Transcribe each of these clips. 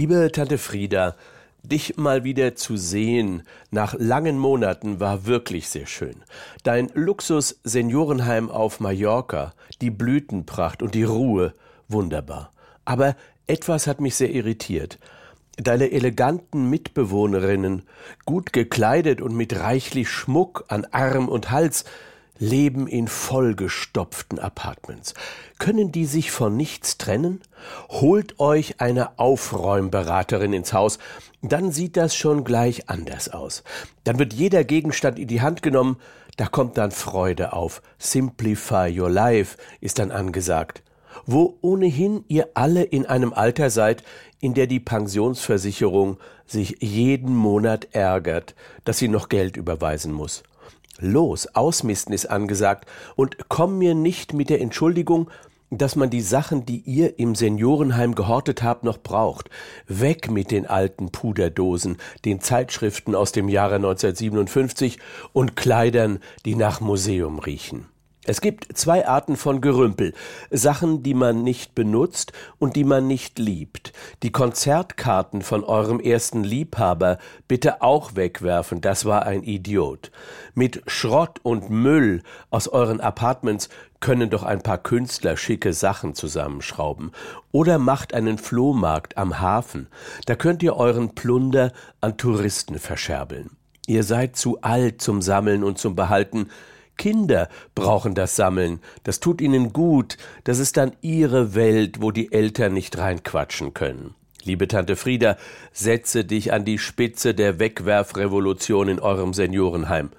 Liebe Tante Frieda, Dich mal wieder zu sehen nach langen Monaten war wirklich sehr schön. Dein Luxus Seniorenheim auf Mallorca, die Blütenpracht und die Ruhe, wunderbar. Aber etwas hat mich sehr irritiert. Deine eleganten Mitbewohnerinnen, gut gekleidet und mit reichlich Schmuck an Arm und Hals, leben in vollgestopften Apartments. Können die sich von nichts trennen? Holt euch eine Aufräumberaterin ins Haus, dann sieht das schon gleich anders aus. Dann wird jeder Gegenstand in die Hand genommen, da kommt dann Freude auf. Simplify your life ist dann angesagt. Wo ohnehin ihr alle in einem Alter seid, in der die Pensionsversicherung sich jeden Monat ärgert, dass sie noch Geld überweisen muss. Los, ausmisten ist angesagt und komm mir nicht mit der Entschuldigung, dass man die Sachen, die ihr im Seniorenheim gehortet habt, noch braucht. Weg mit den alten Puderdosen, den Zeitschriften aus dem Jahre 1957 und Kleidern, die nach Museum riechen. Es gibt zwei Arten von Gerümpel. Sachen, die man nicht benutzt und die man nicht liebt. Die Konzertkarten von eurem ersten Liebhaber bitte auch wegwerfen, das war ein Idiot. Mit Schrott und Müll aus euren Apartments können doch ein paar Künstler schicke Sachen zusammenschrauben. Oder macht einen Flohmarkt am Hafen. Da könnt ihr euren Plunder an Touristen verscherbeln. Ihr seid zu alt zum Sammeln und zum Behalten. Kinder brauchen das Sammeln. Das tut ihnen gut. Das ist dann ihre Welt, wo die Eltern nicht reinquatschen können. Liebe Tante Frieda, setze dich an die Spitze der Wegwerfrevolution in eurem Seniorenheim.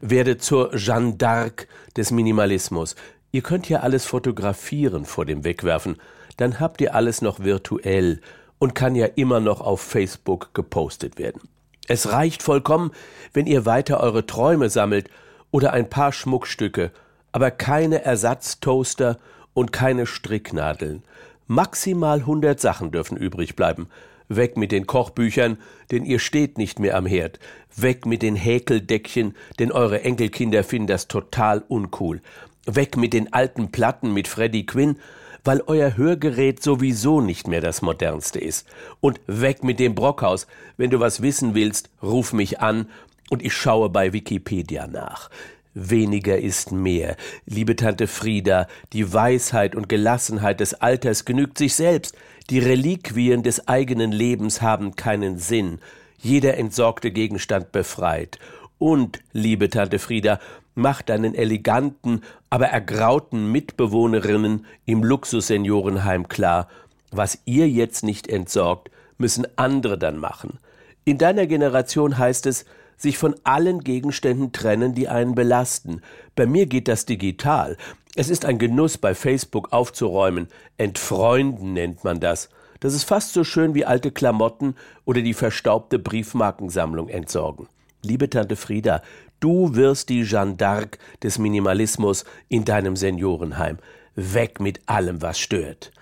Werde zur Jeanne d'Arc des Minimalismus. Ihr könnt ja alles fotografieren vor dem Wegwerfen. Dann habt ihr alles noch virtuell und kann ja immer noch auf Facebook gepostet werden. Es reicht vollkommen, wenn ihr weiter eure Träume sammelt oder ein paar Schmuckstücke, aber keine Ersatztoaster und keine Stricknadeln. Maximal hundert Sachen dürfen übrig bleiben. Weg mit den Kochbüchern, denn ihr steht nicht mehr am Herd. Weg mit den Häkeldeckchen, denn eure Enkelkinder finden das total uncool. Weg mit den alten Platten mit Freddie Quinn, weil euer Hörgerät sowieso nicht mehr das modernste ist. Und weg mit dem Brockhaus. Wenn du was wissen willst, ruf mich an und ich schaue bei Wikipedia nach. Weniger ist mehr. Liebe Tante Frieda, die Weisheit und Gelassenheit des Alters genügt sich selbst. Die Reliquien des eigenen Lebens haben keinen Sinn. Jeder entsorgte Gegenstand befreit. Und, liebe Tante Frieda, mach deinen eleganten, aber ergrauten Mitbewohnerinnen im Luxusseniorenheim klar, was ihr jetzt nicht entsorgt, müssen andere dann machen. In deiner Generation heißt es, sich von allen Gegenständen trennen, die einen belasten. Bei mir geht das digital. Es ist ein Genuss, bei Facebook aufzuräumen. Entfreunden nennt man das. Das ist fast so schön wie alte Klamotten oder die verstaubte Briefmarkensammlung entsorgen. Liebe Tante Frieda, du wirst die Jeanne d'Arc des Minimalismus in deinem Seniorenheim. Weg mit allem, was stört.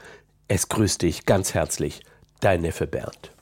Es grüßt dich ganz herzlich, dein Neffe Bernd.